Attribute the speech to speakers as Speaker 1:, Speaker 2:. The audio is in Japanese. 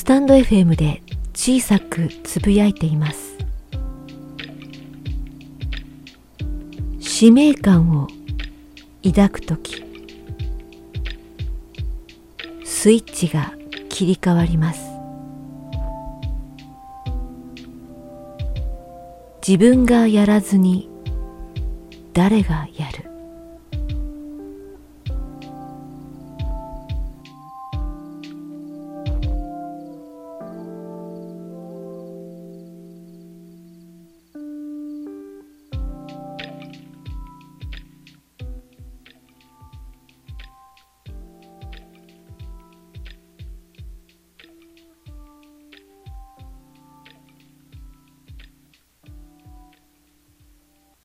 Speaker 1: スタンド FM で小さくつぶやいています。使命感を抱くときスイッチが切り替わります。自分がやらずに誰がやる。